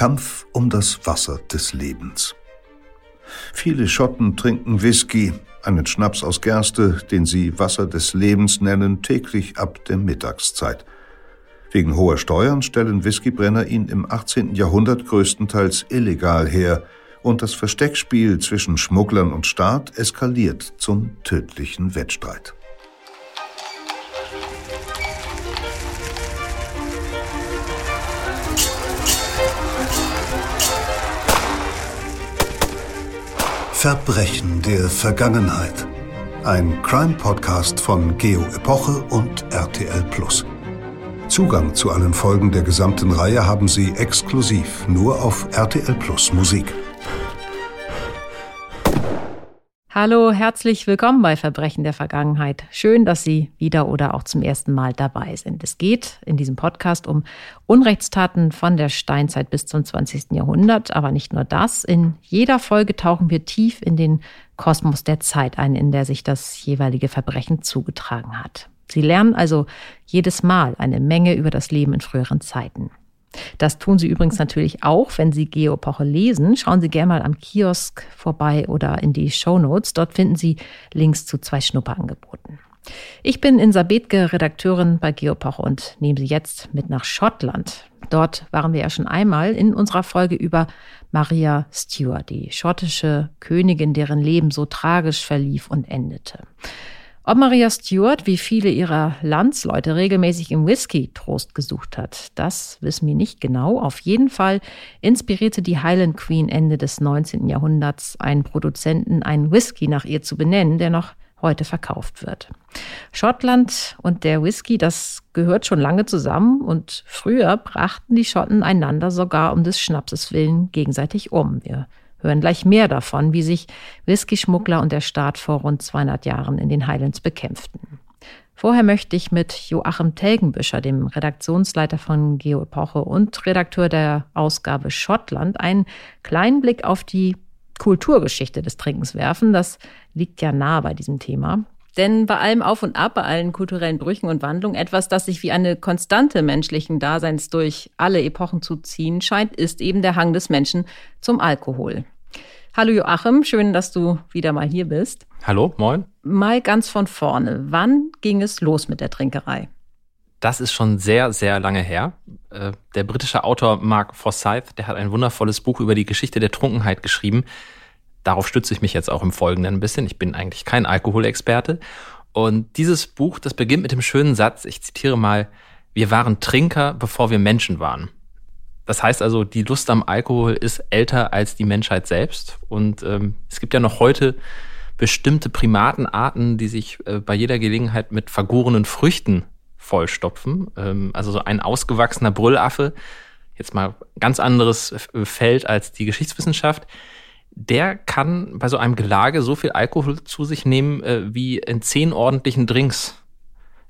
Kampf um das Wasser des Lebens. Viele Schotten trinken Whisky, einen Schnaps aus Gerste, den sie Wasser des Lebens nennen, täglich ab der Mittagszeit. Wegen hoher Steuern stellen Whiskybrenner ihn im 18. Jahrhundert größtenteils illegal her und das Versteckspiel zwischen Schmugglern und Staat eskaliert zum tödlichen Wettstreit. Verbrechen der Vergangenheit. Ein Crime-Podcast von Geo Epoche und RTL Plus. Zugang zu allen Folgen der gesamten Reihe haben Sie exklusiv nur auf RTL Plus Musik. Hallo, herzlich willkommen bei Verbrechen der Vergangenheit. Schön, dass Sie wieder oder auch zum ersten Mal dabei sind. Es geht in diesem Podcast um Unrechtstaten von der Steinzeit bis zum 20. Jahrhundert, aber nicht nur das. In jeder Folge tauchen wir tief in den Kosmos der Zeit ein, in der sich das jeweilige Verbrechen zugetragen hat. Sie lernen also jedes Mal eine Menge über das Leben in früheren Zeiten. Das tun Sie übrigens natürlich auch, wenn Sie Geopoche lesen. Schauen Sie gerne mal am Kiosk vorbei oder in die Show Notes. Dort finden Sie Links zu zwei Schnupperangeboten. Ich bin Insa Bethke, Redakteurin bei Geopoche und nehme Sie jetzt mit nach Schottland. Dort waren wir ja schon einmal in unserer Folge über Maria Stuart, die schottische Königin, deren Leben so tragisch verlief und endete. Ob Maria Stuart, wie viele ihrer Landsleute, regelmäßig im Whisky Trost gesucht hat, das wissen wir nicht genau. Auf jeden Fall inspirierte die Highland Queen Ende des 19. Jahrhunderts einen Produzenten, einen Whisky nach ihr zu benennen, der noch heute verkauft wird. Schottland und der Whisky, das gehört schon lange zusammen und früher brachten die Schotten einander sogar um des Schnapses willen gegenseitig um. Wir hören gleich mehr davon, wie sich Whisky-Schmuggler und der Staat vor rund 200 Jahren in den Highlands bekämpften. Vorher möchte ich mit Joachim Telgenbüscher, dem Redaktionsleiter von Geoepoche und Redakteur der Ausgabe Schottland, einen kleinen Blick auf die Kulturgeschichte des Trinkens werfen. Das liegt ja nah bei diesem Thema. Denn bei allem Auf und Ab, bei allen kulturellen Brüchen und Wandlungen, etwas, das sich wie eine Konstante menschlichen Daseins durch alle Epochen zu ziehen scheint, ist eben der Hang des Menschen zum Alkohol. Hallo Joachim, schön, dass du wieder mal hier bist. Hallo, moin. Mal ganz von vorne. Wann ging es los mit der Trinkerei? Das ist schon sehr, sehr lange her. Äh, der britische Autor Mark Forsyth, der hat ein wundervolles Buch über die Geschichte der Trunkenheit geschrieben. Darauf stütze ich mich jetzt auch im Folgenden ein bisschen. Ich bin eigentlich kein Alkoholexperte. Und dieses Buch, das beginnt mit dem schönen Satz, ich zitiere mal, wir waren Trinker, bevor wir Menschen waren. Das heißt also, die Lust am Alkohol ist älter als die Menschheit selbst. Und ähm, es gibt ja noch heute bestimmte Primatenarten, die sich äh, bei jeder Gelegenheit mit vergorenen Früchten vollstopfen. Ähm, also so ein ausgewachsener Brüllaffe, jetzt mal ganz anderes Feld als die Geschichtswissenschaft, der kann bei so einem Gelage so viel Alkohol zu sich nehmen, äh, wie in zehn ordentlichen Drinks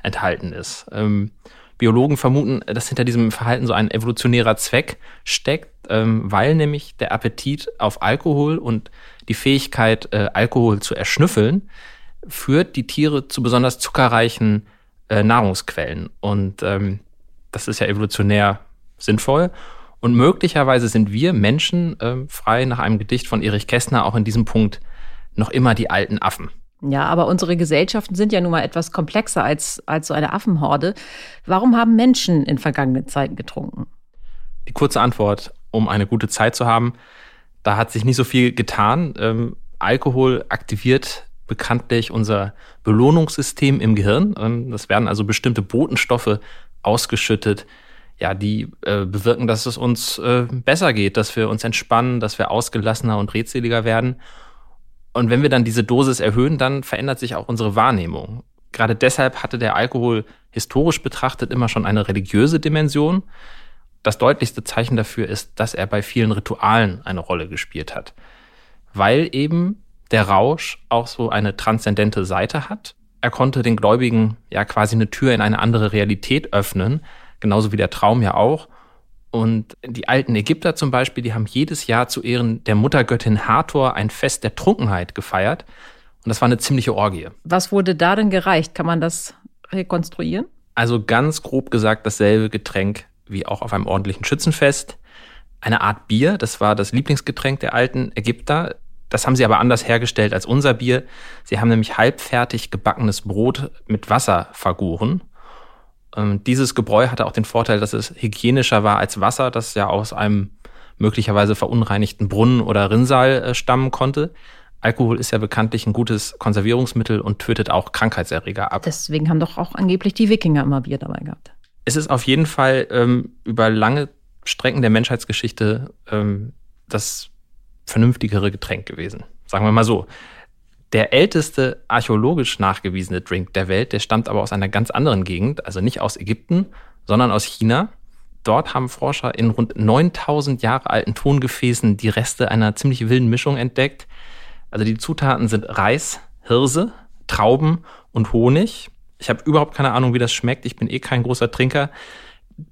enthalten ist. Ähm, Biologen vermuten, dass hinter diesem Verhalten so ein evolutionärer Zweck steckt, ähm, weil nämlich der Appetit auf Alkohol und die Fähigkeit, äh, Alkohol zu erschnüffeln, führt die Tiere zu besonders zuckerreichen äh, Nahrungsquellen. Und ähm, das ist ja evolutionär sinnvoll. Und möglicherweise sind wir Menschen äh, frei nach einem Gedicht von Erich Kästner auch in diesem Punkt noch immer die alten Affen. Ja, aber unsere Gesellschaften sind ja nun mal etwas komplexer als, als so eine Affenhorde. Warum haben Menschen in vergangenen Zeiten getrunken? Die kurze Antwort, um eine gute Zeit zu haben, da hat sich nicht so viel getan. Ähm, Alkohol aktiviert bekanntlich unser Belohnungssystem im Gehirn. Ähm, das werden also bestimmte Botenstoffe ausgeschüttet, ja, die äh, bewirken, dass es uns äh, besser geht, dass wir uns entspannen, dass wir ausgelassener und redseliger werden. Und wenn wir dann diese Dosis erhöhen, dann verändert sich auch unsere Wahrnehmung. Gerade deshalb hatte der Alkohol historisch betrachtet immer schon eine religiöse Dimension. Das deutlichste Zeichen dafür ist, dass er bei vielen Ritualen eine Rolle gespielt hat. Weil eben der Rausch auch so eine transzendente Seite hat. Er konnte den Gläubigen ja quasi eine Tür in eine andere Realität öffnen, genauso wie der Traum ja auch. Und die alten Ägypter zum Beispiel, die haben jedes Jahr zu Ehren der Muttergöttin Hathor ein Fest der Trunkenheit gefeiert. Und das war eine ziemliche Orgie. Was wurde da denn gereicht? Kann man das rekonstruieren? Also ganz grob gesagt dasselbe Getränk wie auch auf einem ordentlichen Schützenfest. eine Art Bier. Das war das Lieblingsgetränk der alten Ägypter. Das haben sie aber anders hergestellt als unser Bier. Sie haben nämlich halbfertig gebackenes Brot mit Wasser vergoren. Ähm, dieses Gebräu hatte auch den Vorteil, dass es hygienischer war als Wasser, das ja aus einem möglicherweise verunreinigten Brunnen oder Rinnsal äh, stammen konnte. Alkohol ist ja bekanntlich ein gutes Konservierungsmittel und tötet auch Krankheitserreger ab. Deswegen haben doch auch angeblich die Wikinger immer Bier dabei gehabt. Es ist auf jeden Fall ähm, über lange Strecken der Menschheitsgeschichte ähm, das vernünftigere Getränk gewesen. Sagen wir mal so. Der älteste archäologisch nachgewiesene Drink der Welt, der stammt aber aus einer ganz anderen Gegend, also nicht aus Ägypten, sondern aus China. Dort haben Forscher in rund 9000 Jahre alten Tongefäßen die Reste einer ziemlich wilden Mischung entdeckt. Also die Zutaten sind Reis, Hirse, Trauben und Honig. Ich habe überhaupt keine Ahnung, wie das schmeckt. Ich bin eh kein großer Trinker.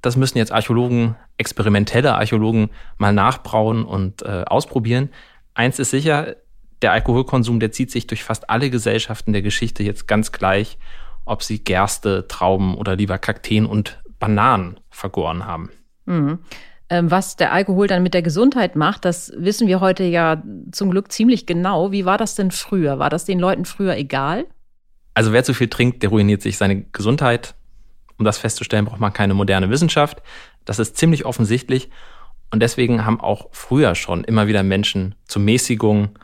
Das müssen jetzt Archäologen, experimentelle Archäologen mal nachbrauen und äh, ausprobieren. Eins ist sicher, der Alkoholkonsum, der zieht sich durch fast alle Gesellschaften der Geschichte jetzt ganz gleich, ob sie Gerste, Trauben oder lieber Kakteen und Bananen vergoren haben. Mhm. Ähm, was der Alkohol dann mit der Gesundheit macht, das wissen wir heute ja zum Glück ziemlich genau. Wie war das denn früher? War das den Leuten früher egal? Also wer zu viel trinkt, der ruiniert sich seine Gesundheit. Um das festzustellen, braucht man keine moderne Wissenschaft. Das ist ziemlich offensichtlich. Und deswegen haben auch früher schon immer wieder Menschen zur Mäßigung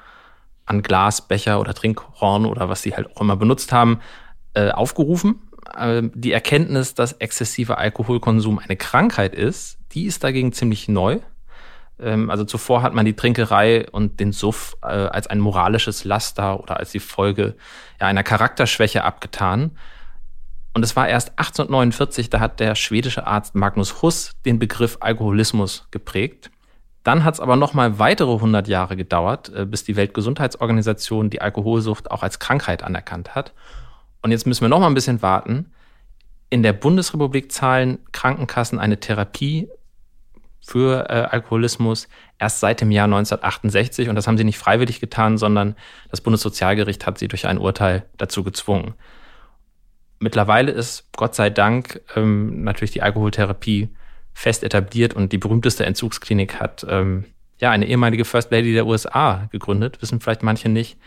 an Glas, Becher oder Trinkhorn oder was sie halt auch immer benutzt haben, äh, aufgerufen. Äh, die Erkenntnis, dass exzessiver Alkoholkonsum eine Krankheit ist, die ist dagegen ziemlich neu. Ähm, also zuvor hat man die Trinkerei und den Suff äh, als ein moralisches Laster oder als die Folge einer Charakterschwäche abgetan. Und es war erst 1849, da hat der schwedische Arzt Magnus Huss den Begriff Alkoholismus geprägt. Dann hat es aber noch mal weitere 100 Jahre gedauert, äh, bis die Weltgesundheitsorganisation die Alkoholsucht auch als Krankheit anerkannt hat. Und jetzt müssen wir noch mal ein bisschen warten. In der Bundesrepublik zahlen Krankenkassen eine Therapie für äh, Alkoholismus erst seit dem Jahr 1968. Und das haben sie nicht freiwillig getan, sondern das Bundessozialgericht hat sie durch ein Urteil dazu gezwungen. Mittlerweile ist Gott sei Dank ähm, natürlich die Alkoholtherapie fest etabliert und die berühmteste Entzugsklinik hat ähm, ja eine ehemalige First Lady der USA gegründet, wissen vielleicht manche nicht,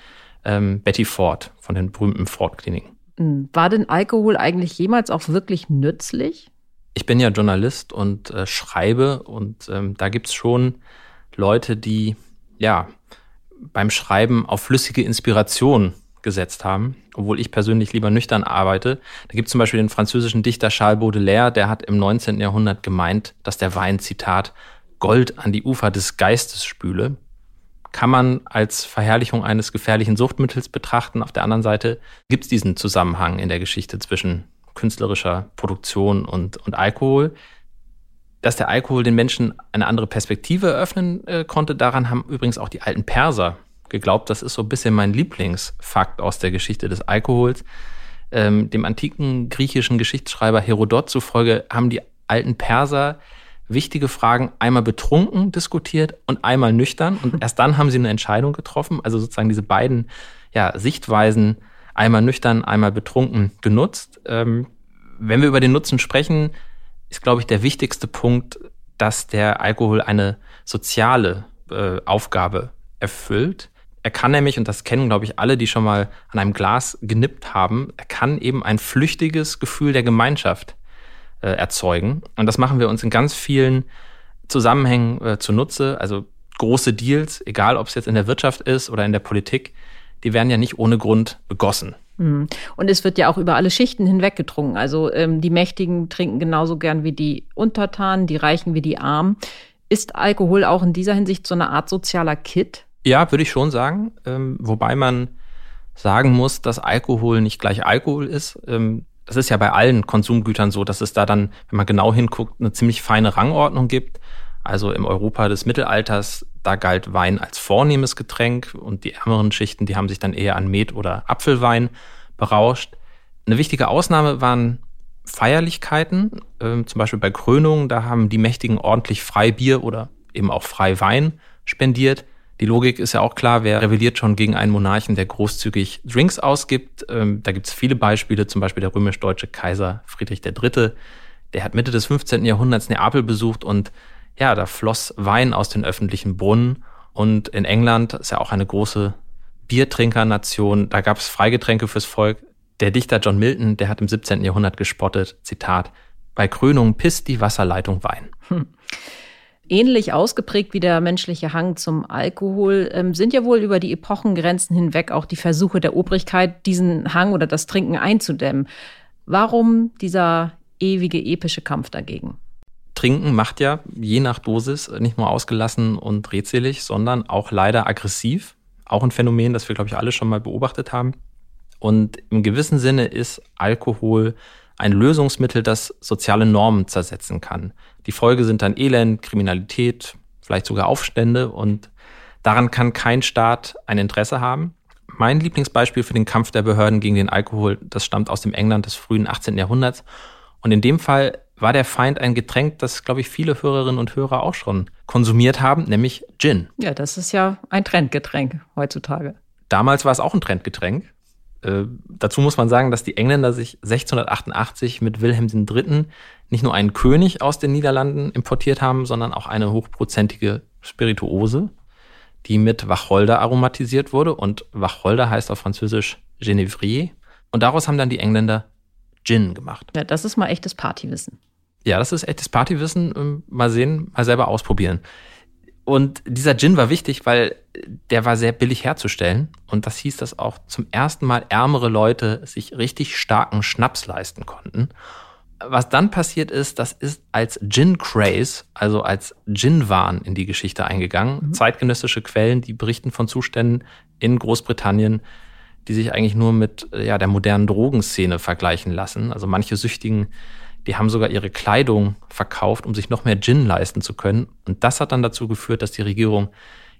ähm, Betty Ford von den berühmten Ford-Kliniken. Hm, war denn Alkohol eigentlich jemals auch wirklich nützlich? ich bin ja Journalist und äh, schreibe und ähm, da gibt's schon Leute, die ja beim Schreiben auf flüssige Inspiration gesetzt haben, obwohl ich persönlich lieber nüchtern arbeite. Da gibt es zum Beispiel den französischen Dichter Charles Baudelaire, der hat im 19. Jahrhundert gemeint, dass der Wein, Zitat, Gold an die Ufer des Geistes spüle. Kann man als Verherrlichung eines gefährlichen Suchtmittels betrachten. Auf der anderen Seite gibt es diesen Zusammenhang in der Geschichte zwischen künstlerischer Produktion und, und Alkohol. Dass der Alkohol den Menschen eine andere Perspektive eröffnen äh, konnte, daran haben übrigens auch die alten Perser geglaubt. Das ist so ein bisschen mein Lieblingsfakt aus der Geschichte des Alkohols. Ähm, dem antiken griechischen Geschichtsschreiber Herodot zufolge haben die alten Perser wichtige Fragen einmal betrunken diskutiert und einmal nüchtern. Und erst dann haben sie eine Entscheidung getroffen. Also sozusagen diese beiden ja, Sichtweisen einmal nüchtern, einmal betrunken genutzt. Ähm, wenn wir über den Nutzen sprechen, ist, glaube ich, der wichtigste Punkt, dass der Alkohol eine soziale äh, Aufgabe erfüllt. Er kann nämlich, und das kennen, glaube ich, alle, die schon mal an einem Glas genippt haben, er kann eben ein flüchtiges Gefühl der Gemeinschaft äh, erzeugen. Und das machen wir uns in ganz vielen Zusammenhängen äh, zunutze. Also große Deals, egal ob es jetzt in der Wirtschaft ist oder in der Politik, die werden ja nicht ohne Grund begossen. Hm. Und es wird ja auch über alle Schichten hinweg getrunken. Also ähm, die Mächtigen trinken genauso gern wie die Untertanen, die Reichen wie die Armen. Ist Alkohol auch in dieser Hinsicht so eine Art sozialer Kit? Ja, würde ich schon sagen. Ähm, wobei man sagen muss, dass Alkohol nicht gleich Alkohol ist. Ähm, das ist ja bei allen Konsumgütern so, dass es da dann, wenn man genau hinguckt, eine ziemlich feine Rangordnung gibt. Also im Europa des Mittelalters, da galt Wein als vornehmes Getränk und die ärmeren Schichten, die haben sich dann eher an Met oder Apfelwein berauscht. Eine wichtige Ausnahme waren Feierlichkeiten, äh, zum Beispiel bei Krönungen, da haben die Mächtigen ordentlich Freibier oder eben auch Freiwein spendiert. Die Logik ist ja auch klar, wer rebelliert schon gegen einen Monarchen, der großzügig Drinks ausgibt. Ähm, da gibt es viele Beispiele, zum Beispiel der römisch-deutsche Kaiser Friedrich III., der hat Mitte des 15. Jahrhunderts Neapel besucht und ja, da floss Wein aus den öffentlichen Brunnen. Und in England ist ja auch eine große Biertrinkernation. Da gab es Freigetränke fürs Volk. Der Dichter John Milton, der hat im 17. Jahrhundert gespottet, Zitat, bei Krönung pisst die Wasserleitung Wein. Hm. Ähnlich ausgeprägt wie der menschliche Hang zum Alkohol ähm, sind ja wohl über die Epochengrenzen hinweg auch die Versuche der Obrigkeit, diesen Hang oder das Trinken einzudämmen. Warum dieser ewige epische Kampf dagegen? Trinken macht ja je nach Dosis nicht nur ausgelassen und redselig, sondern auch leider aggressiv. Auch ein Phänomen, das wir, glaube ich, alle schon mal beobachtet haben. Und im gewissen Sinne ist Alkohol ein Lösungsmittel, das soziale Normen zersetzen kann. Die Folge sind dann Elend, Kriminalität, vielleicht sogar Aufstände und daran kann kein Staat ein Interesse haben. Mein Lieblingsbeispiel für den Kampf der Behörden gegen den Alkohol, das stammt aus dem England des frühen 18. Jahrhunderts. Und in dem Fall war der Feind ein Getränk, das, glaube ich, viele Hörerinnen und Hörer auch schon konsumiert haben, nämlich Gin. Ja, das ist ja ein Trendgetränk heutzutage. Damals war es auch ein Trendgetränk. Äh, dazu muss man sagen, dass die Engländer sich 1688 mit Wilhelm III. nicht nur einen König aus den Niederlanden importiert haben, sondern auch eine hochprozentige Spirituose, die mit Wacholder aromatisiert wurde. Und Wacholder heißt auf Französisch Genévrier. Und daraus haben dann die Engländer Gin gemacht. Ja, das ist mal echtes Partywissen. Ja, das ist echtes Partywissen. Ähm, mal sehen, mal selber ausprobieren. Und dieser Gin war wichtig, weil der war sehr billig herzustellen. Und das hieß, dass auch zum ersten Mal ärmere Leute sich richtig starken Schnaps leisten konnten. Was dann passiert ist, das ist als Gin Craze, also als Gin-Wahn in die Geschichte eingegangen. Mhm. Zeitgenössische Quellen, die berichten von Zuständen in Großbritannien, die sich eigentlich nur mit ja, der modernen Drogenszene vergleichen lassen. Also manche Süchtigen die haben sogar ihre Kleidung verkauft, um sich noch mehr Gin leisten zu können. Und das hat dann dazu geführt, dass die Regierung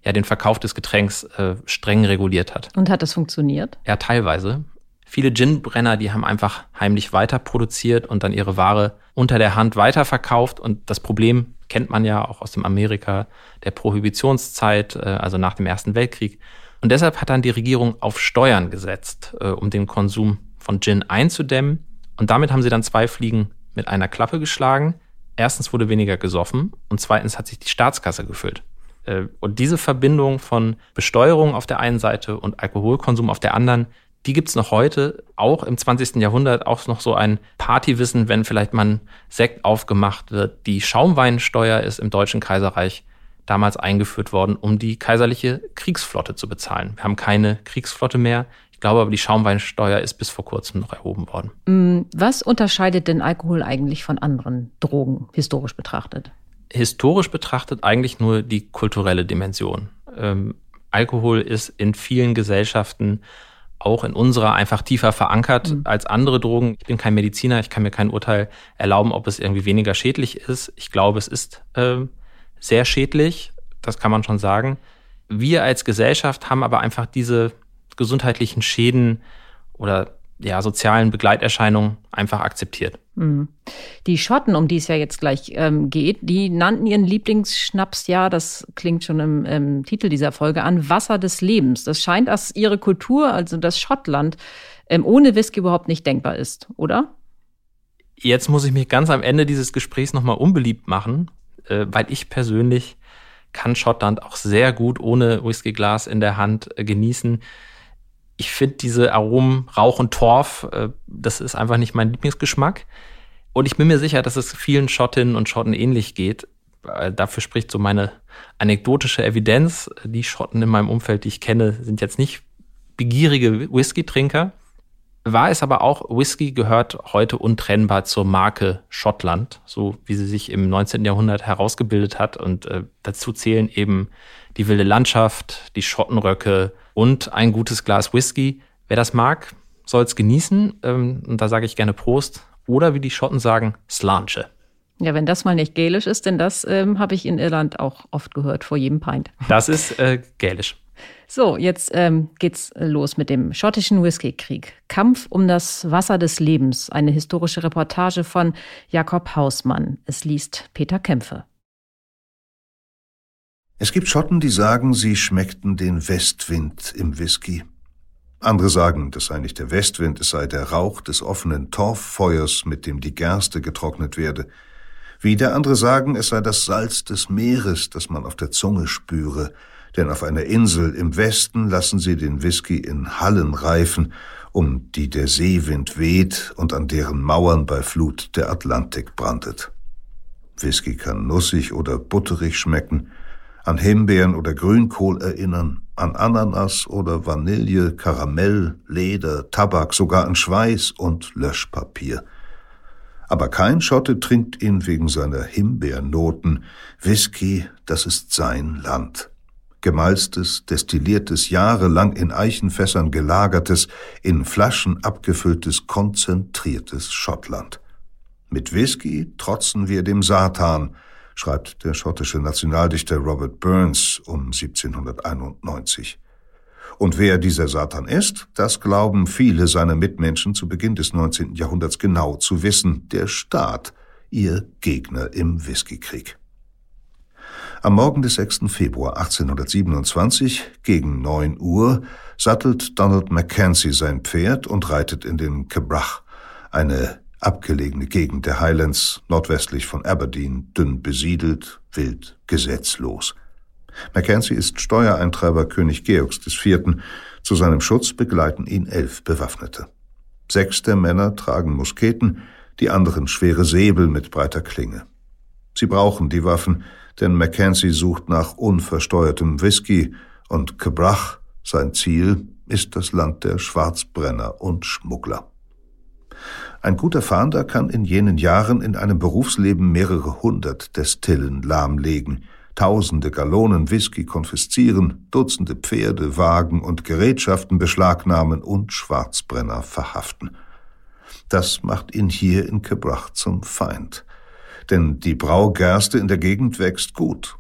ja den Verkauf des Getränks äh, streng reguliert hat. Und hat das funktioniert? Ja, teilweise. Viele Ginbrenner, die haben einfach heimlich weiter produziert und dann ihre Ware unter der Hand weiterverkauft. Und das Problem kennt man ja auch aus dem Amerika der Prohibitionszeit, äh, also nach dem Ersten Weltkrieg. Und deshalb hat dann die Regierung auf Steuern gesetzt, äh, um den Konsum von Gin einzudämmen. Und damit haben sie dann zwei Fliegen mit einer Klappe geschlagen. Erstens wurde weniger gesoffen und zweitens hat sich die Staatskasse gefüllt. Äh, und diese Verbindung von Besteuerung auf der einen Seite und Alkoholkonsum auf der anderen, die gibt's noch heute, auch im 20. Jahrhundert, auch noch so ein Partywissen, wenn vielleicht man Sekt aufgemacht wird. Die Schaumweinsteuer ist im Deutschen Kaiserreich damals eingeführt worden, um die kaiserliche Kriegsflotte zu bezahlen. Wir haben keine Kriegsflotte mehr. Ich glaube aber, die Schaumweinsteuer ist bis vor kurzem noch erhoben worden. Mm, was unterscheidet denn Alkohol eigentlich von anderen Drogen, historisch betrachtet? Historisch betrachtet eigentlich nur die kulturelle Dimension. Ähm, Alkohol ist in vielen Gesellschaften auch in unserer einfach tiefer verankert mhm. als andere Drogen. Ich bin kein Mediziner, ich kann mir kein Urteil erlauben, ob es irgendwie weniger schädlich ist. Ich glaube, es ist äh, sehr schädlich, das kann man schon sagen. Wir als Gesellschaft haben aber einfach diese gesundheitlichen Schäden oder ja, sozialen Begleiterscheinungen einfach akzeptiert. Mhm. Die Schotten, um die es ja jetzt gleich ähm, geht, die nannten ihren Lieblingsschnaps ja, das klingt schon im, im, Titel dieser Folge an, Wasser des Lebens. Das scheint, dass ihre Kultur, also das Schottland, ähm, ohne Whisky überhaupt nicht denkbar ist, oder? Jetzt muss ich mich ganz am Ende dieses Gesprächs nochmal unbeliebt machen, äh, weil ich persönlich kann Schottland auch sehr gut ohne Whiskyglas in der Hand äh, genießen ich finde diese Aromen Rauch und Torf, äh, das ist einfach nicht mein Lieblingsgeschmack. Und ich bin mir sicher, dass es vielen Schottinnen und Schotten ähnlich geht. Dafür spricht so meine anekdotische Evidenz. Die Schotten in meinem Umfeld, die ich kenne, sind jetzt nicht begierige Whisky-Trinker. War es aber auch, Whisky gehört heute untrennbar zur Marke Schottland, so wie sie sich im 19. Jahrhundert herausgebildet hat. Und äh, dazu zählen eben die wilde Landschaft, die Schottenröcke, und ein gutes Glas Whisky. Wer das mag, soll es genießen. Ähm, und da sage ich gerne Prost. Oder wie die Schotten sagen, Slanche. Ja, wenn das mal nicht gälisch ist, denn das ähm, habe ich in Irland auch oft gehört vor jedem Pint. Das ist äh, gälisch. So, jetzt ähm, geht's los mit dem schottischen Whiskykrieg. Kampf um das Wasser des Lebens. Eine historische Reportage von Jakob Hausmann. Es liest Peter Kämpfe. Es gibt Schotten, die sagen, sie schmeckten den Westwind im Whisky. Andere sagen, das sei nicht der Westwind, es sei der Rauch des offenen Torffeuers, mit dem die Gerste getrocknet werde. Wieder andere sagen, es sei das Salz des Meeres, das man auf der Zunge spüre, denn auf einer Insel im Westen lassen sie den Whisky in Hallen reifen, um die der Seewind weht und an deren Mauern bei Flut der Atlantik brandet. Whisky kann nussig oder butterig schmecken, an Himbeeren oder Grünkohl erinnern, an Ananas oder Vanille, Karamell, Leder, Tabak, sogar an Schweiß und Löschpapier. Aber kein Schotte trinkt ihn wegen seiner Himbeernoten. Whisky, das ist sein Land. Gemalztes, destilliertes, jahrelang in Eichenfässern gelagertes, in Flaschen abgefülltes, konzentriertes Schottland. Mit Whisky trotzen wir dem Satan, schreibt der schottische Nationaldichter Robert Burns um 1791. Und wer dieser Satan ist, das glauben viele seiner Mitmenschen zu Beginn des 19. Jahrhunderts genau zu wissen, der Staat, ihr Gegner im Whiskykrieg. Am Morgen des 6. Februar 1827 gegen 9 Uhr sattelt Donald Mackenzie sein Pferd und reitet in den Kebrach, eine abgelegene Gegend der Highlands nordwestlich von Aberdeen, dünn besiedelt, wild, gesetzlos. Mackenzie ist Steuereintreiber König Georgs IV. Zu seinem Schutz begleiten ihn elf Bewaffnete. Sechs der Männer tragen Musketen, die anderen schwere Säbel mit breiter Klinge. Sie brauchen die Waffen, denn Mackenzie sucht nach unversteuertem Whisky und Kebrach, sein Ziel, ist das Land der Schwarzbrenner und Schmuggler. Ein guter Fahnder kann in jenen Jahren in einem Berufsleben mehrere hundert Destillen lahmlegen, tausende Gallonen Whisky konfiszieren, Dutzende Pferde, Wagen und Gerätschaften beschlagnahmen und Schwarzbrenner verhaften. Das macht ihn hier in Kebrach zum Feind. Denn die Braugerste in der Gegend wächst gut.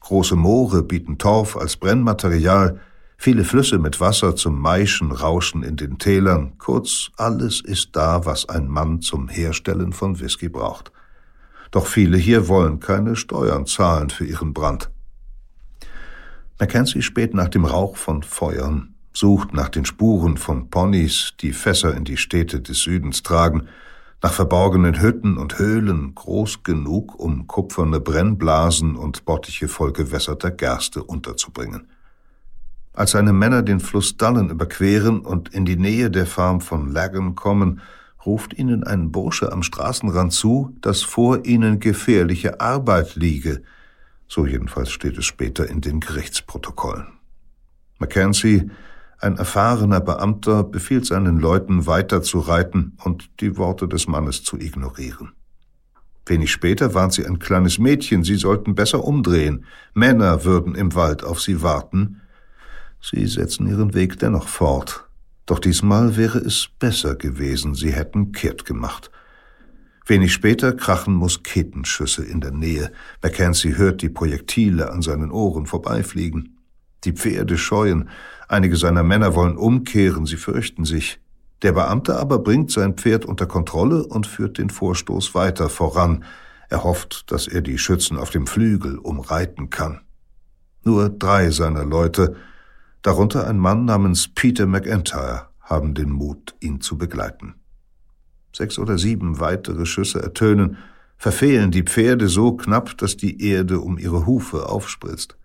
Große Moore bieten Torf als Brennmaterial, viele Flüsse mit Wasser zum Maischen rauschen in den Tälern, kurz alles ist da, was ein Mann zum Herstellen von Whisky braucht. Doch viele hier wollen keine Steuern zahlen für ihren Brand. Mackenzie späht nach dem Rauch von Feuern, sucht nach den Spuren von Ponys, die Fässer in die Städte des Südens tragen, nach verborgenen Hütten und Höhlen groß genug, um kupferne Brennblasen und Bottiche voll gewässerter Gerste unterzubringen. Als seine Männer den Fluss Dullen überqueren und in die Nähe der Farm von Lagan kommen, ruft ihnen ein Bursche am Straßenrand zu, dass vor ihnen gefährliche Arbeit liege. So jedenfalls steht es später in den Gerichtsprotokollen. Mackenzie, ein erfahrener Beamter, befiehlt seinen Leuten weiter zu reiten und die Worte des Mannes zu ignorieren. Wenig später warnt sie ein kleines Mädchen, sie sollten besser umdrehen. Männer würden im Wald auf sie warten, Sie setzen ihren Weg dennoch fort. Doch diesmal wäre es besser gewesen, sie hätten kehrt gemacht. Wenig später krachen Musketenschüsse in der Nähe. Mackenzie hört die Projektile an seinen Ohren vorbeifliegen. Die Pferde scheuen. Einige seiner Männer wollen umkehren, sie fürchten sich. Der Beamte aber bringt sein Pferd unter Kontrolle und führt den Vorstoß weiter voran. Er hofft, dass er die Schützen auf dem Flügel umreiten kann. Nur drei seiner Leute darunter ein Mann namens Peter McIntyre, haben den Mut, ihn zu begleiten. Sechs oder sieben weitere Schüsse ertönen, verfehlen die Pferde so knapp, dass die Erde um ihre Hufe aufspritzt.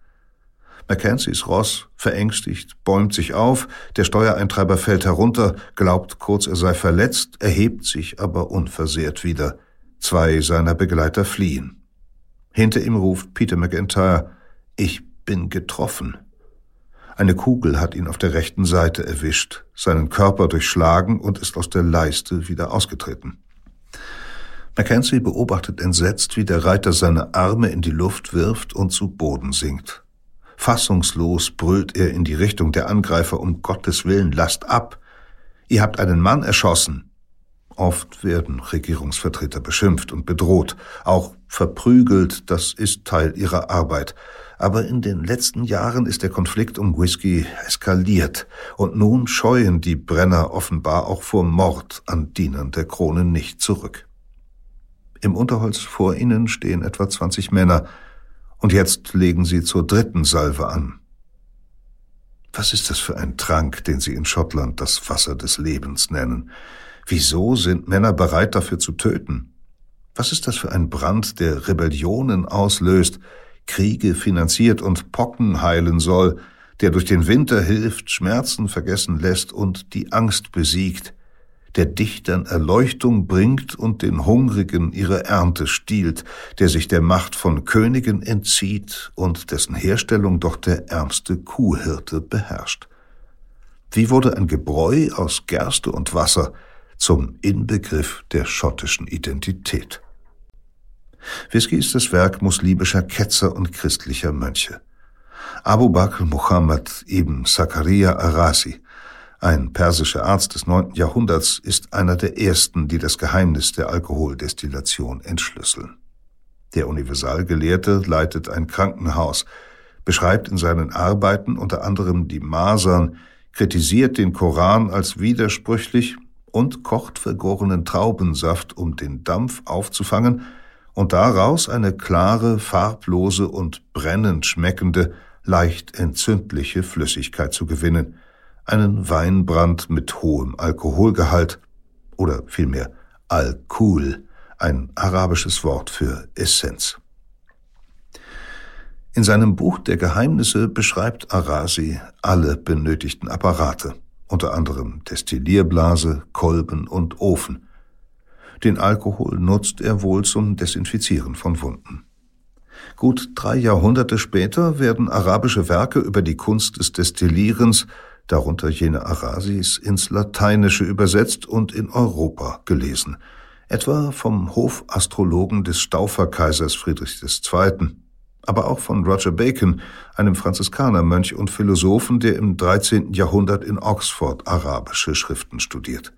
Mackenzies Ross, verängstigt, bäumt sich auf, der Steuereintreiber fällt herunter, glaubt kurz, er sei verletzt, erhebt sich aber unversehrt wieder. Zwei seiner Begleiter fliehen. Hinter ihm ruft Peter McIntyre, ich bin getroffen. Eine Kugel hat ihn auf der rechten Seite erwischt, seinen Körper durchschlagen und ist aus der Leiste wieder ausgetreten. Mackenzie beobachtet entsetzt, wie der Reiter seine Arme in die Luft wirft und zu Boden sinkt. Fassungslos brüllt er in die Richtung der Angreifer, um Gottes Willen, lasst ab! Ihr habt einen Mann erschossen! Oft werden Regierungsvertreter beschimpft und bedroht, auch verprügelt, das ist Teil ihrer Arbeit. Aber in den letzten Jahren ist der Konflikt um Whisky eskaliert und nun scheuen die Brenner offenbar auch vor Mord an Dienern der Krone nicht zurück. Im Unterholz vor ihnen stehen etwa 20 Männer und jetzt legen sie zur dritten Salve an. Was ist das für ein Trank, den sie in Schottland das Wasser des Lebens nennen? Wieso sind Männer bereit dafür zu töten? Was ist das für ein Brand, der Rebellionen auslöst, Kriege finanziert und Pocken heilen soll, der durch den Winter hilft, Schmerzen vergessen lässt und die Angst besiegt, der Dichtern Erleuchtung bringt und den Hungrigen ihre Ernte stiehlt, der sich der Macht von Königen entzieht und dessen Herstellung doch der ärmste Kuhhirte beherrscht. Wie wurde ein Gebräu aus Gerste und Wasser zum Inbegriff der schottischen Identität? Whisky ist das Werk muslimischer Ketzer und christlicher Mönche. Abu Bakr Muhammad ibn Zakaria Arasi, ein persischer Arzt des neunten Jahrhunderts, ist einer der ersten, die das Geheimnis der Alkoholdestillation entschlüsseln. Der Universalgelehrte leitet ein Krankenhaus, beschreibt in seinen Arbeiten unter anderem die Masern, kritisiert den Koran als widersprüchlich und kocht vergorenen Traubensaft, um den Dampf aufzufangen und daraus eine klare, farblose und brennend schmeckende, leicht entzündliche Flüssigkeit zu gewinnen, einen Weinbrand mit hohem Alkoholgehalt oder vielmehr Alkohol, ein arabisches Wort für Essenz. In seinem Buch der Geheimnisse beschreibt Arasi alle benötigten Apparate, unter anderem Destillierblase, Kolben und Ofen, den Alkohol nutzt er wohl zum Desinfizieren von Wunden. Gut drei Jahrhunderte später werden arabische Werke über die Kunst des Destillierens, darunter jene Arasis, ins Lateinische übersetzt und in Europa gelesen, etwa vom Hofastrologen des Stauferkaisers Friedrich II., aber auch von Roger Bacon, einem Franziskanermönch und Philosophen, der im 13. Jahrhundert in Oxford arabische Schriften studiert.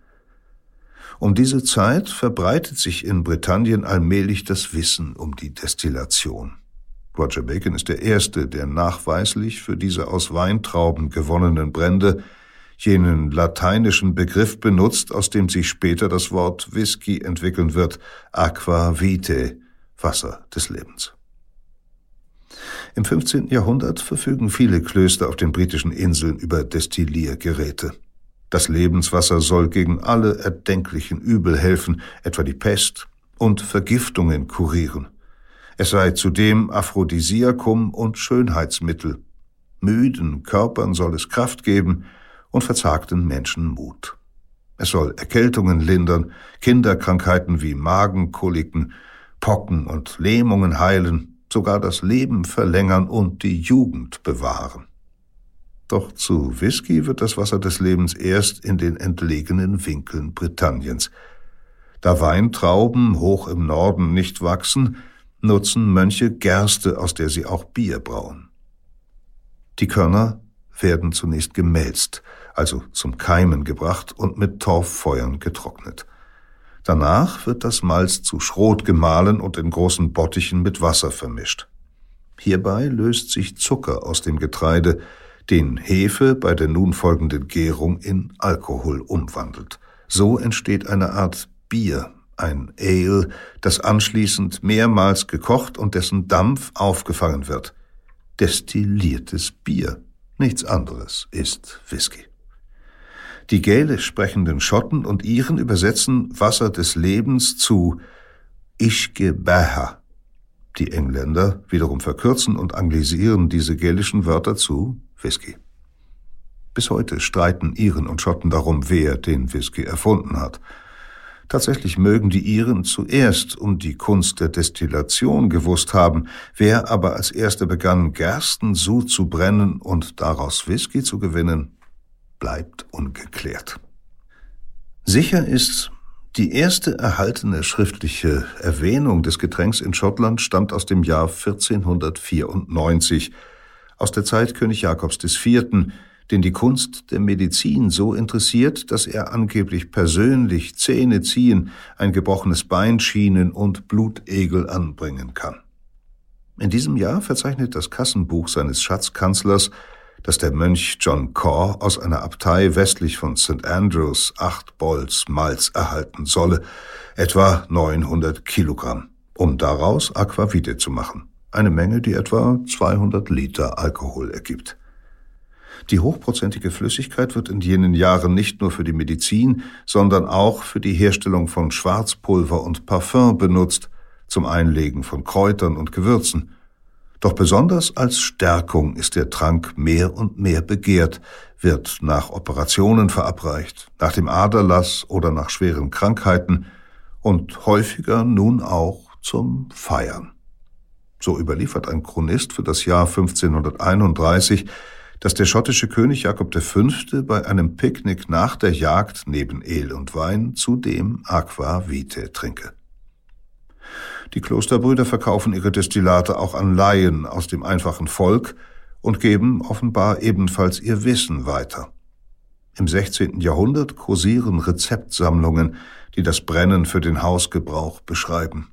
Um diese Zeit verbreitet sich in Britannien allmählich das Wissen um die Destillation. Roger Bacon ist der Erste, der nachweislich für diese aus Weintrauben gewonnenen Brände jenen lateinischen Begriff benutzt, aus dem sich später das Wort Whisky entwickeln wird, aqua vitae, Wasser des Lebens. Im 15. Jahrhundert verfügen viele Klöster auf den britischen Inseln über Destilliergeräte. Das Lebenswasser soll gegen alle erdenklichen Übel helfen, etwa die Pest, und Vergiftungen kurieren. Es sei zudem Aphrodisiakum und Schönheitsmittel. Müden Körpern soll es Kraft geben und verzagten Menschen Mut. Es soll Erkältungen lindern, Kinderkrankheiten wie Magenkoliken, Pocken und Lähmungen heilen, sogar das Leben verlängern und die Jugend bewahren. Doch zu Whisky wird das Wasser des Lebens erst in den entlegenen Winkeln Britanniens. Da Weintrauben hoch im Norden nicht wachsen, nutzen Mönche Gerste, aus der sie auch Bier brauen. Die Körner werden zunächst gemälzt, also zum Keimen gebracht und mit Torffeuern getrocknet. Danach wird das Malz zu Schrot gemahlen und in großen Bottichen mit Wasser vermischt. Hierbei löst sich Zucker aus dem Getreide, den Hefe bei der nun folgenden Gärung in Alkohol umwandelt. So entsteht eine Art Bier, ein Ale, das anschließend mehrmals gekocht und dessen Dampf aufgefangen wird. Destilliertes Bier, nichts anderes ist Whisky. Die gälisch sprechenden Schotten und Iren übersetzen Wasser des Lebens zu Ishke Beha. Die Engländer wiederum verkürzen und anglisieren diese gälischen Wörter zu Whisky. Bis heute streiten Iren und Schotten darum, wer den Whisky erfunden hat. Tatsächlich mögen die Iren zuerst um die Kunst der Destillation gewusst haben, wer aber als erster begann, Gerstensud zu brennen und daraus Whisky zu gewinnen, bleibt ungeklärt. Sicher ist, die erste erhaltene schriftliche Erwähnung des Getränks in Schottland stammt aus dem Jahr 1494, aus der Zeit König Jakobs IV., den die Kunst der Medizin so interessiert, dass er angeblich persönlich Zähne ziehen, ein gebrochenes Bein schienen und Blutegel anbringen kann. In diesem Jahr verzeichnet das Kassenbuch seines Schatzkanzlers, dass der Mönch John Corr aus einer Abtei westlich von St. Andrews acht Bolls Malz erhalten solle, etwa 900 Kilogramm, um daraus Aquavite zu machen eine Menge, die etwa 200 Liter Alkohol ergibt. Die hochprozentige Flüssigkeit wird in jenen Jahren nicht nur für die Medizin, sondern auch für die Herstellung von Schwarzpulver und Parfum benutzt, zum Einlegen von Kräutern und Gewürzen. Doch besonders als Stärkung ist der Trank mehr und mehr begehrt, wird nach Operationen verabreicht, nach dem Aderlass oder nach schweren Krankheiten und häufiger nun auch zum Feiern. So überliefert ein Chronist für das Jahr 1531, dass der schottische König Jakob V. bei einem Picknick nach der Jagd neben El und Wein zudem Aqua Vitae trinke. Die Klosterbrüder verkaufen ihre Destillate auch an Laien aus dem einfachen Volk und geben offenbar ebenfalls ihr Wissen weiter. Im 16. Jahrhundert kursieren Rezeptsammlungen, die das Brennen für den Hausgebrauch beschreiben.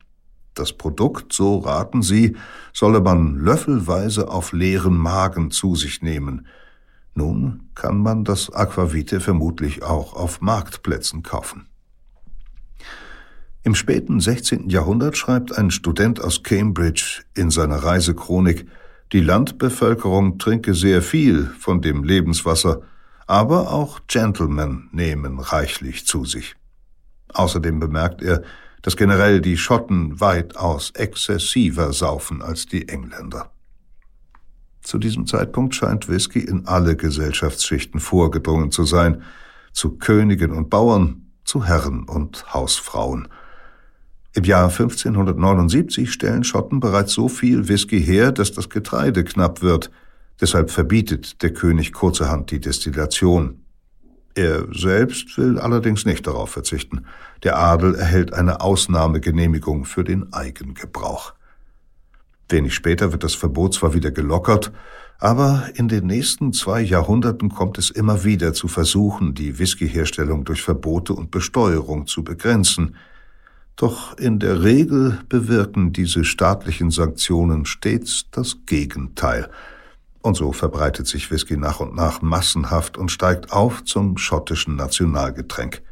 Das Produkt, so raten sie, solle man löffelweise auf leeren Magen zu sich nehmen. Nun kann man das Aquavite vermutlich auch auf Marktplätzen kaufen. Im späten 16. Jahrhundert schreibt ein Student aus Cambridge in seiner Reisechronik, die Landbevölkerung trinke sehr viel von dem Lebenswasser, aber auch Gentlemen nehmen reichlich zu sich. Außerdem bemerkt er, dass generell die Schotten weitaus exzessiver saufen als die Engländer. Zu diesem Zeitpunkt scheint Whisky in alle Gesellschaftsschichten vorgedrungen zu sein, zu Königen und Bauern, zu Herren und Hausfrauen. Im Jahr 1579 stellen Schotten bereits so viel Whisky her, dass das Getreide knapp wird. Deshalb verbietet der König kurzerhand die Destillation. Er selbst will allerdings nicht darauf verzichten. Der Adel erhält eine Ausnahmegenehmigung für den Eigengebrauch. Wenig später wird das Verbot zwar wieder gelockert, aber in den nächsten zwei Jahrhunderten kommt es immer wieder zu Versuchen, die Whiskyherstellung durch Verbote und Besteuerung zu begrenzen. Doch in der Regel bewirken diese staatlichen Sanktionen stets das Gegenteil – und so verbreitet sich Whisky nach und nach massenhaft und steigt auf zum schottischen Nationalgetränk.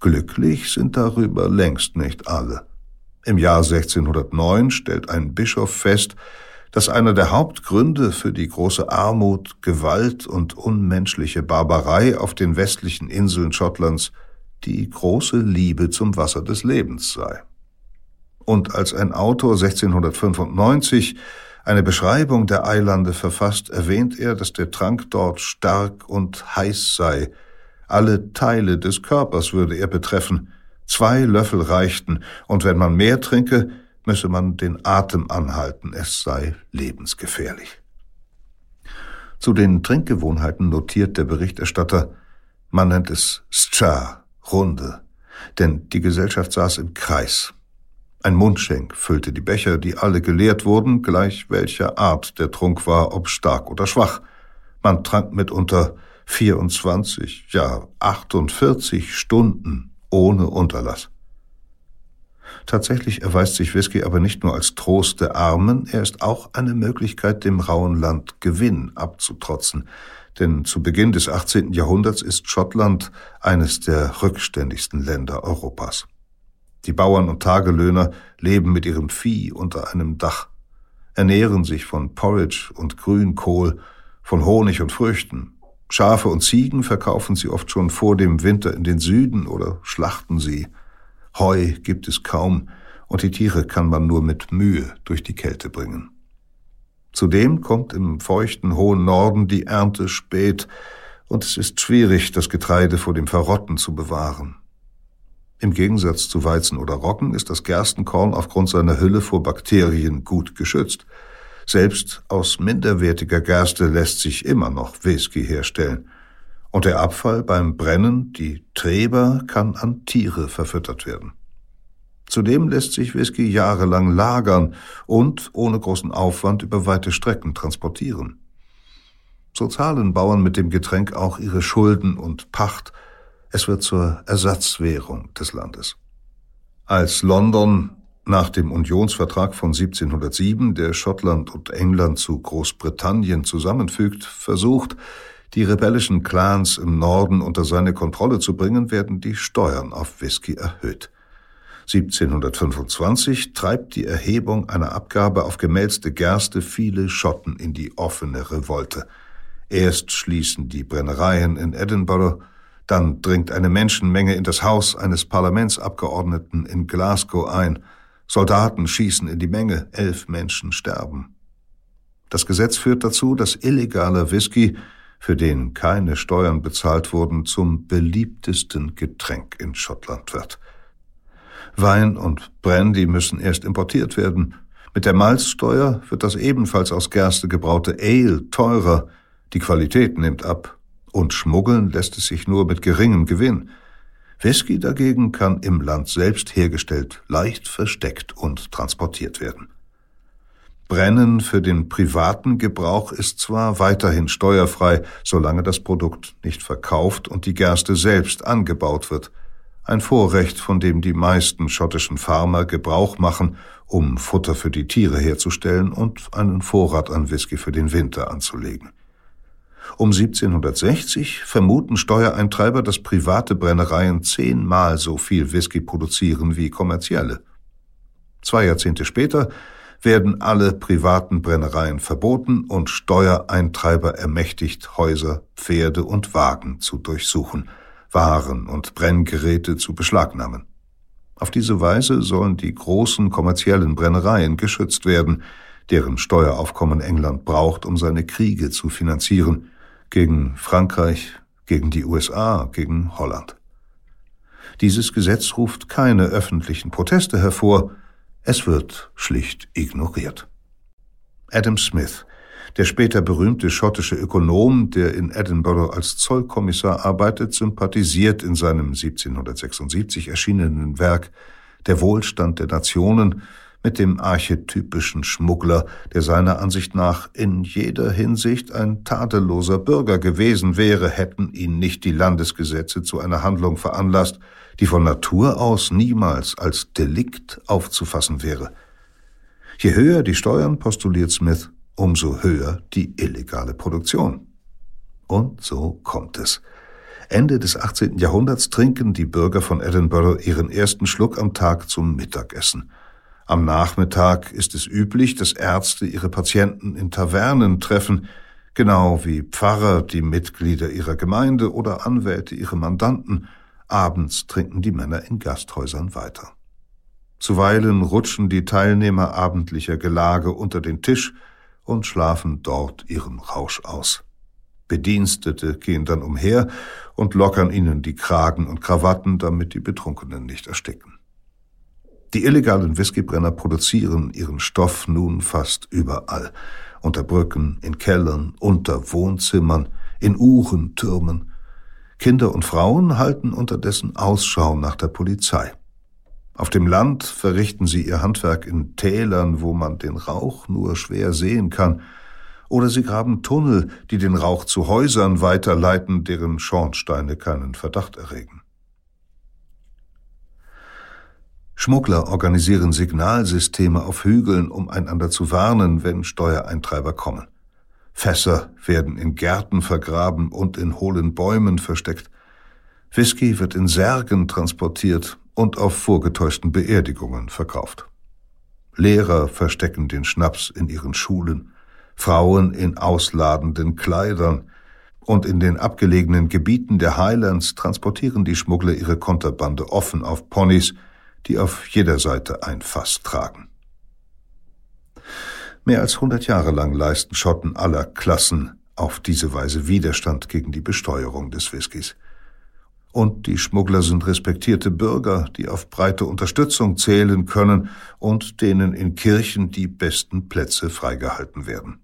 Glücklich sind darüber längst nicht alle. Im Jahr 1609 stellt ein Bischof fest, dass einer der Hauptgründe für die große Armut, Gewalt und unmenschliche Barbarei auf den westlichen Inseln Schottlands die große Liebe zum Wasser des Lebens sei. Und als ein Autor 1695 eine Beschreibung der Eilande verfasst, erwähnt er, dass der Trank dort stark und heiß sei. Alle Teile des Körpers würde er betreffen. Zwei Löffel reichten, und wenn man mehr trinke, müsse man den Atem anhalten, es sei lebensgefährlich. Zu den Trinkgewohnheiten notiert der Berichterstatter, man nennt es Scha, Runde, denn die Gesellschaft saß im Kreis. Ein Mundschenk füllte die Becher, die alle geleert wurden, gleich welcher Art der Trunk war, ob stark oder schwach. Man trank mitunter 24, ja 48 Stunden ohne Unterlass. Tatsächlich erweist sich Whisky aber nicht nur als Trost der Armen, er ist auch eine Möglichkeit, dem rauen Land Gewinn abzutrotzen. Denn zu Beginn des 18. Jahrhunderts ist Schottland eines der rückständigsten Länder Europas. Die Bauern und Tagelöhner leben mit ihrem Vieh unter einem Dach, ernähren sich von Porridge und Grünkohl, von Honig und Früchten. Schafe und Ziegen verkaufen sie oft schon vor dem Winter in den Süden oder schlachten sie. Heu gibt es kaum, und die Tiere kann man nur mit Mühe durch die Kälte bringen. Zudem kommt im feuchten hohen Norden die Ernte spät, und es ist schwierig, das Getreide vor dem Verrotten zu bewahren. Im Gegensatz zu Weizen oder Roggen ist das Gerstenkorn aufgrund seiner Hülle vor Bakterien gut geschützt. Selbst aus minderwertiger Gerste lässt sich immer noch Whisky herstellen. Und der Abfall beim Brennen, die Treber, kann an Tiere verfüttert werden. Zudem lässt sich Whisky jahrelang lagern und ohne großen Aufwand über weite Strecken transportieren. So zahlen Bauern mit dem Getränk auch ihre Schulden und Pacht, es wird zur Ersatzwährung des Landes. Als London nach dem Unionsvertrag von 1707, der Schottland und England zu Großbritannien zusammenfügt, versucht, die rebellischen Clans im Norden unter seine Kontrolle zu bringen, werden die Steuern auf Whisky erhöht. 1725 treibt die Erhebung einer Abgabe auf gemälzte Gerste viele Schotten in die offene Revolte. Erst schließen die Brennereien in Edinburgh, dann dringt eine Menschenmenge in das Haus eines Parlamentsabgeordneten in Glasgow ein. Soldaten schießen in die Menge, elf Menschen sterben. Das Gesetz führt dazu, dass illegaler Whisky, für den keine Steuern bezahlt wurden, zum beliebtesten Getränk in Schottland wird. Wein und Brandy müssen erst importiert werden. Mit der Malzsteuer wird das ebenfalls aus Gerste gebraute Ale teurer, die Qualität nimmt ab. Und schmuggeln lässt es sich nur mit geringem Gewinn. Whisky dagegen kann im Land selbst hergestellt, leicht versteckt und transportiert werden. Brennen für den privaten Gebrauch ist zwar weiterhin steuerfrei, solange das Produkt nicht verkauft und die Gerste selbst angebaut wird. Ein Vorrecht, von dem die meisten schottischen Farmer Gebrauch machen, um Futter für die Tiere herzustellen und einen Vorrat an Whisky für den Winter anzulegen. Um 1760 vermuten Steuereintreiber, dass private Brennereien zehnmal so viel Whisky produzieren wie kommerzielle. Zwei Jahrzehnte später werden alle privaten Brennereien verboten und Steuereintreiber ermächtigt, Häuser, Pferde und Wagen zu durchsuchen, Waren und Brenngeräte zu beschlagnahmen. Auf diese Weise sollen die großen kommerziellen Brennereien geschützt werden, deren Steueraufkommen England braucht, um seine Kriege zu finanzieren, gegen Frankreich, gegen die USA, gegen Holland. Dieses Gesetz ruft keine öffentlichen Proteste hervor, es wird schlicht ignoriert. Adam Smith, der später berühmte schottische Ökonom, der in Edinburgh als Zollkommissar arbeitet, sympathisiert in seinem 1776 erschienenen Werk Der Wohlstand der Nationen mit dem archetypischen Schmuggler, der seiner Ansicht nach in jeder Hinsicht ein tadelloser Bürger gewesen wäre, hätten ihn nicht die Landesgesetze zu einer Handlung veranlasst, die von Natur aus niemals als Delikt aufzufassen wäre. Je höher die Steuern, postuliert Smith, umso höher die illegale Produktion. Und so kommt es. Ende des 18. Jahrhunderts trinken die Bürger von Edinburgh ihren ersten Schluck am Tag zum Mittagessen. Am Nachmittag ist es üblich, dass Ärzte ihre Patienten in Tavernen treffen, genau wie Pfarrer die Mitglieder ihrer Gemeinde oder Anwälte ihre Mandanten. Abends trinken die Männer in Gasthäusern weiter. Zuweilen rutschen die Teilnehmer abendlicher Gelage unter den Tisch und schlafen dort ihren Rausch aus. Bedienstete gehen dann umher und lockern ihnen die Kragen und Krawatten, damit die Betrunkenen nicht ersticken. Die illegalen Whiskybrenner produzieren ihren Stoff nun fast überall. Unter Brücken, in Kellern, unter Wohnzimmern, in Uhrentürmen. Kinder und Frauen halten unterdessen Ausschau nach der Polizei. Auf dem Land verrichten sie ihr Handwerk in Tälern, wo man den Rauch nur schwer sehen kann, oder sie graben Tunnel, die den Rauch zu Häusern weiterleiten, deren Schornsteine keinen Verdacht erregen. Schmuggler organisieren Signalsysteme auf Hügeln, um einander zu warnen, wenn Steuereintreiber kommen. Fässer werden in Gärten vergraben und in hohlen Bäumen versteckt. Whisky wird in Särgen transportiert und auf vorgetäuschten Beerdigungen verkauft. Lehrer verstecken den Schnaps in ihren Schulen, Frauen in ausladenden Kleidern, und in den abgelegenen Gebieten der Highlands transportieren die Schmuggler ihre Konterbande offen auf Ponys, die auf jeder Seite ein Fass tragen. Mehr als hundert Jahre lang leisten Schotten aller Klassen auf diese Weise Widerstand gegen die Besteuerung des Whiskys. Und die Schmuggler sind respektierte Bürger, die auf breite Unterstützung zählen können und denen in Kirchen die besten Plätze freigehalten werden.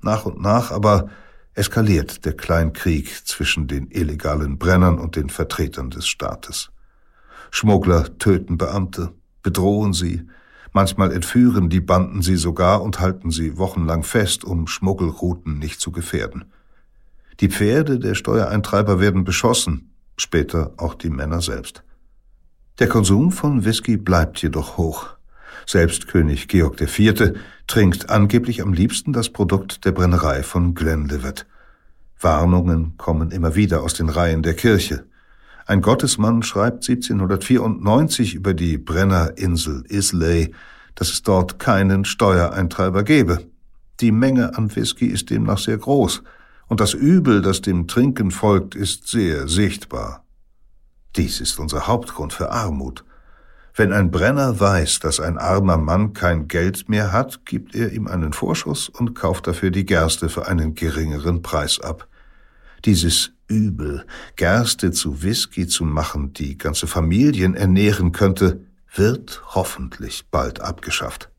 Nach und nach aber eskaliert der Kleinkrieg zwischen den illegalen Brennern und den Vertretern des Staates. Schmuggler töten Beamte, bedrohen sie, manchmal entführen die Banden sie sogar und halten sie wochenlang fest, um Schmuggelrouten nicht zu gefährden. Die Pferde der Steuereintreiber werden beschossen, später auch die Männer selbst. Der Konsum von Whisky bleibt jedoch hoch. Selbst König Georg IV. trinkt angeblich am liebsten das Produkt der Brennerei von Glenlivet. Warnungen kommen immer wieder aus den Reihen der Kirche. Ein Gottesmann schreibt 1794 über die Brennerinsel Islay, dass es dort keinen Steuereintreiber gebe. Die Menge an Whisky ist demnach sehr groß, und das Übel, das dem Trinken folgt, ist sehr sichtbar. Dies ist unser Hauptgrund für Armut. Wenn ein Brenner weiß, dass ein armer Mann kein Geld mehr hat, gibt er ihm einen Vorschuss und kauft dafür die Gerste für einen geringeren Preis ab. Dieses Übel, Gerste zu Whisky zu machen, die ganze Familien ernähren könnte, wird hoffentlich bald abgeschafft.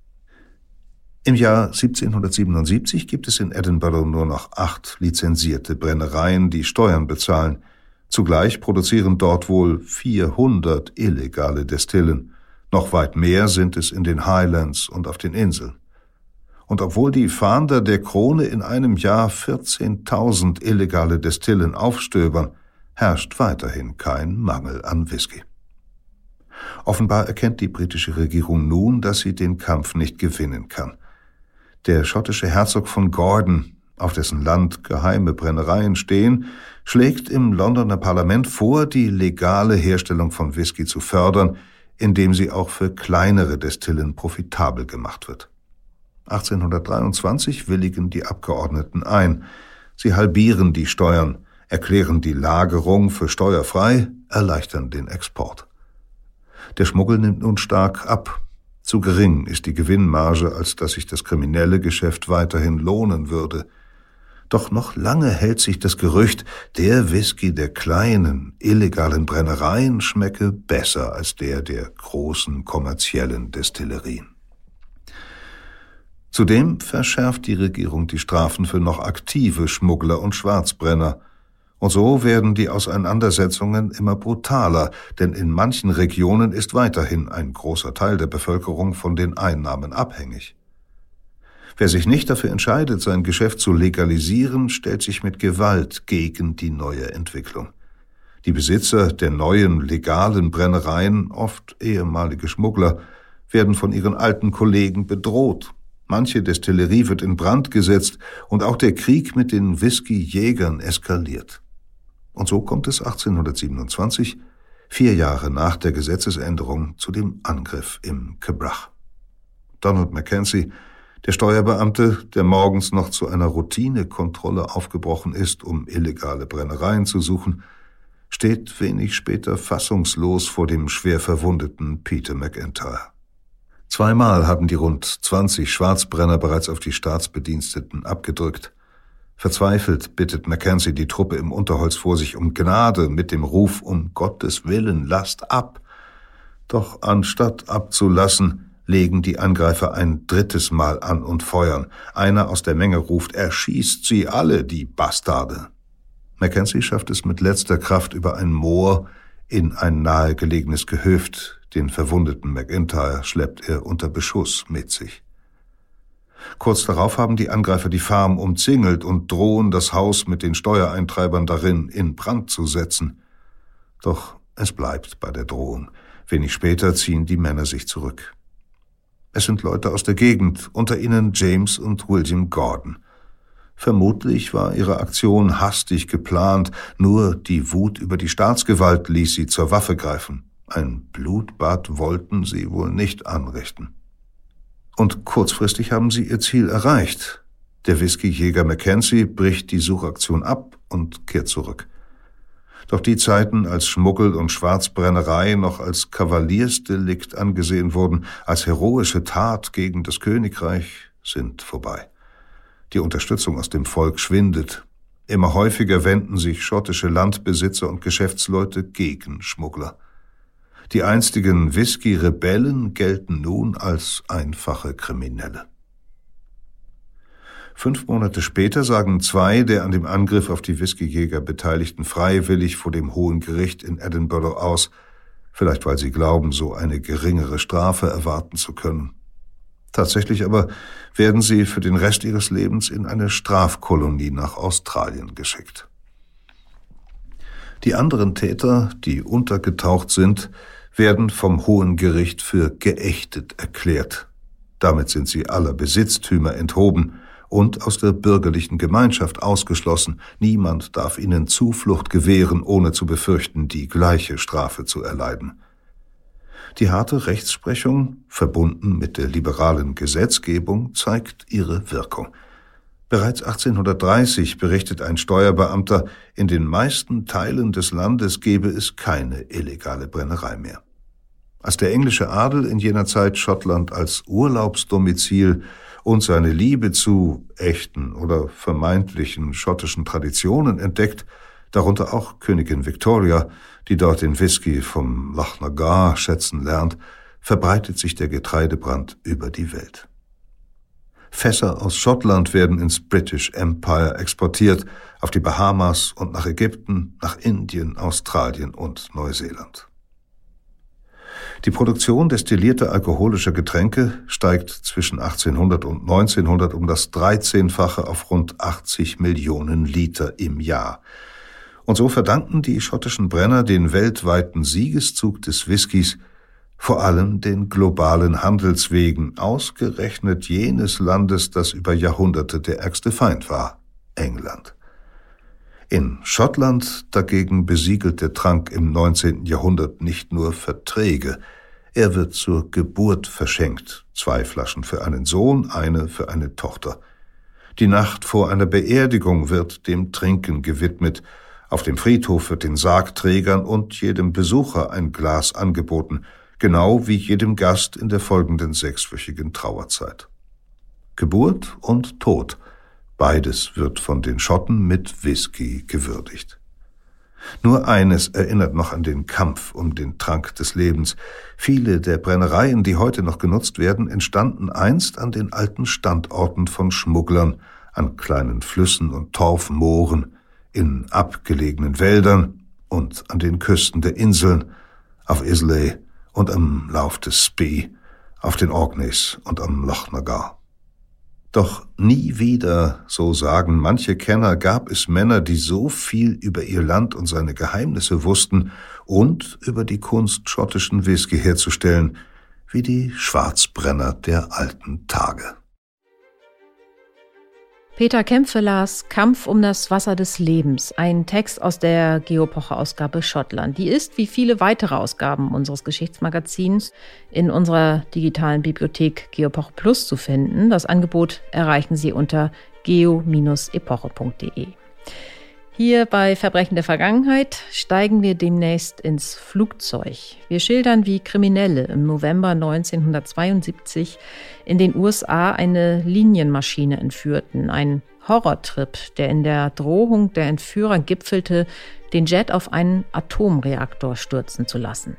Im Jahr 1777 gibt es in Edinburgh nur noch acht lizenzierte Brennereien, die Steuern bezahlen. Zugleich produzieren dort wohl 400 illegale Destillen. Noch weit mehr sind es in den Highlands und auf den Inseln. Und obwohl die Fahnder der Krone in einem Jahr 14.000 illegale Destillen aufstöbern, herrscht weiterhin kein Mangel an Whisky. Offenbar erkennt die britische Regierung nun, dass sie den Kampf nicht gewinnen kann. Der schottische Herzog von Gordon, auf dessen Land geheime Brennereien stehen, schlägt im Londoner Parlament vor, die legale Herstellung von Whisky zu fördern, indem sie auch für kleinere Destillen profitabel gemacht wird. 1823 willigen die Abgeordneten ein. Sie halbieren die Steuern, erklären die Lagerung für steuerfrei, erleichtern den Export. Der Schmuggel nimmt nun stark ab. Zu gering ist die Gewinnmarge, als dass sich das kriminelle Geschäft weiterhin lohnen würde. Doch noch lange hält sich das Gerücht, der Whisky der kleinen, illegalen Brennereien schmecke besser als der der großen kommerziellen Destillerien. Zudem verschärft die Regierung die Strafen für noch aktive Schmuggler und Schwarzbrenner. Und so werden die Auseinandersetzungen immer brutaler, denn in manchen Regionen ist weiterhin ein großer Teil der Bevölkerung von den Einnahmen abhängig. Wer sich nicht dafür entscheidet, sein Geschäft zu legalisieren, stellt sich mit Gewalt gegen die neue Entwicklung. Die Besitzer der neuen legalen Brennereien, oft ehemalige Schmuggler, werden von ihren alten Kollegen bedroht. Manche Destillerie wird in Brand gesetzt und auch der Krieg mit den Whisky-Jägern eskaliert. Und so kommt es 1827, vier Jahre nach der Gesetzesänderung, zu dem Angriff im Kebrach. Donald Mackenzie der Steuerbeamte, der morgens noch zu einer Routinekontrolle aufgebrochen ist, um illegale Brennereien zu suchen, steht wenig später fassungslos vor dem schwer verwundeten Peter McIntyre. Zweimal haben die rund 20 Schwarzbrenner bereits auf die Staatsbediensteten abgedrückt. Verzweifelt bittet Mackenzie die Truppe im Unterholz vor sich um Gnade mit dem Ruf um Gottes Willen, lasst ab. Doch anstatt abzulassen, legen die Angreifer ein drittes Mal an und feuern. Einer aus der Menge ruft, erschießt sie alle, die Bastarde. Mackenzie schafft es mit letzter Kraft über ein Moor in ein nahegelegenes Gehöft. Den verwundeten McIntyre schleppt er unter Beschuss mit sich. Kurz darauf haben die Angreifer die Farm umzingelt und drohen, das Haus mit den Steuereintreibern darin in Brand zu setzen. Doch es bleibt bei der Drohung. Wenig später ziehen die Männer sich zurück. Es sind Leute aus der Gegend, unter ihnen James und William Gordon. Vermutlich war ihre Aktion hastig geplant, nur die Wut über die Staatsgewalt ließ sie zur Waffe greifen. Ein Blutbad wollten sie wohl nicht anrichten. Und kurzfristig haben sie ihr Ziel erreicht. Der Whiskyjäger Mackenzie bricht die Suchaktion ab und kehrt zurück. Doch die Zeiten, als Schmuggel und Schwarzbrennerei noch als Kavaliersdelikt angesehen wurden, als heroische Tat gegen das Königreich, sind vorbei. Die Unterstützung aus dem Volk schwindet. Immer häufiger wenden sich schottische Landbesitzer und Geschäftsleute gegen Schmuggler. Die einstigen Whisky-Rebellen gelten nun als einfache Kriminelle. Fünf Monate später sagen zwei der an dem Angriff auf die Whiskyjäger Beteiligten freiwillig vor dem Hohen Gericht in Edinburgh aus, vielleicht weil sie glauben, so eine geringere Strafe erwarten zu können. Tatsächlich aber werden sie für den Rest ihres Lebens in eine Strafkolonie nach Australien geschickt. Die anderen Täter, die untergetaucht sind, werden vom Hohen Gericht für geächtet erklärt. Damit sind sie aller Besitztümer enthoben, und aus der bürgerlichen Gemeinschaft ausgeschlossen. Niemand darf ihnen Zuflucht gewähren, ohne zu befürchten, die gleiche Strafe zu erleiden. Die harte Rechtsprechung, verbunden mit der liberalen Gesetzgebung, zeigt ihre Wirkung. Bereits 1830 berichtet ein Steuerbeamter, in den meisten Teilen des Landes gebe es keine illegale Brennerei mehr. Als der englische Adel in jener Zeit Schottland als Urlaubsdomizil und seine Liebe zu echten oder vermeintlichen schottischen Traditionen entdeckt, darunter auch Königin Victoria, die dort den Whisky vom Loch Nagar schätzen lernt, verbreitet sich der Getreidebrand über die Welt. Fässer aus Schottland werden ins British Empire exportiert, auf die Bahamas und nach Ägypten, nach Indien, Australien und Neuseeland. Die Produktion destillierter alkoholischer Getränke steigt zwischen 1800 und 1900 um das 13-fache auf rund 80 Millionen Liter im Jahr. Und so verdanken die schottischen Brenner den weltweiten Siegeszug des Whiskys vor allem den globalen Handelswegen, ausgerechnet jenes Landes, das über Jahrhunderte der ärgste Feind war, England. In Schottland dagegen besiegelt der Trank im 19. Jahrhundert nicht nur Verträge, er wird zur Geburt verschenkt, zwei Flaschen für einen Sohn, eine für eine Tochter. Die Nacht vor einer Beerdigung wird dem Trinken gewidmet, auf dem Friedhof wird den Sargträgern und jedem Besucher ein Glas angeboten, genau wie jedem Gast in der folgenden sechswöchigen Trauerzeit. Geburt und Tod, Beides wird von den Schotten mit Whisky gewürdigt. Nur eines erinnert noch an den Kampf um den Trank des Lebens. Viele der Brennereien, die heute noch genutzt werden, entstanden einst an den alten Standorten von Schmugglern, an kleinen Flüssen und Torfmooren, in abgelegenen Wäldern und an den Küsten der Inseln, auf Islay und am Lauf des Spee, auf den Orkneys und am Loch Nagar. Doch nie wieder, so sagen manche Kenner, gab es Männer, die so viel über ihr Land und seine Geheimnisse wussten und über die Kunst, schottischen Whisky herzustellen, wie die Schwarzbrenner der alten Tage. Peter Kämpfe las Kampf um das Wasser des Lebens, ein Text aus der Geopoche-Ausgabe Schottland. Die ist, wie viele weitere Ausgaben unseres Geschichtsmagazins, in unserer digitalen Bibliothek Geopoche Plus zu finden. Das Angebot erreichen Sie unter geo-epoche.de. Hier bei Verbrechen der Vergangenheit steigen wir demnächst ins Flugzeug. Wir schildern, wie Kriminelle im November 1972 in den USA eine Linienmaschine entführten. Ein Horrortrip, der in der Drohung der Entführer gipfelte, den Jet auf einen Atomreaktor stürzen zu lassen.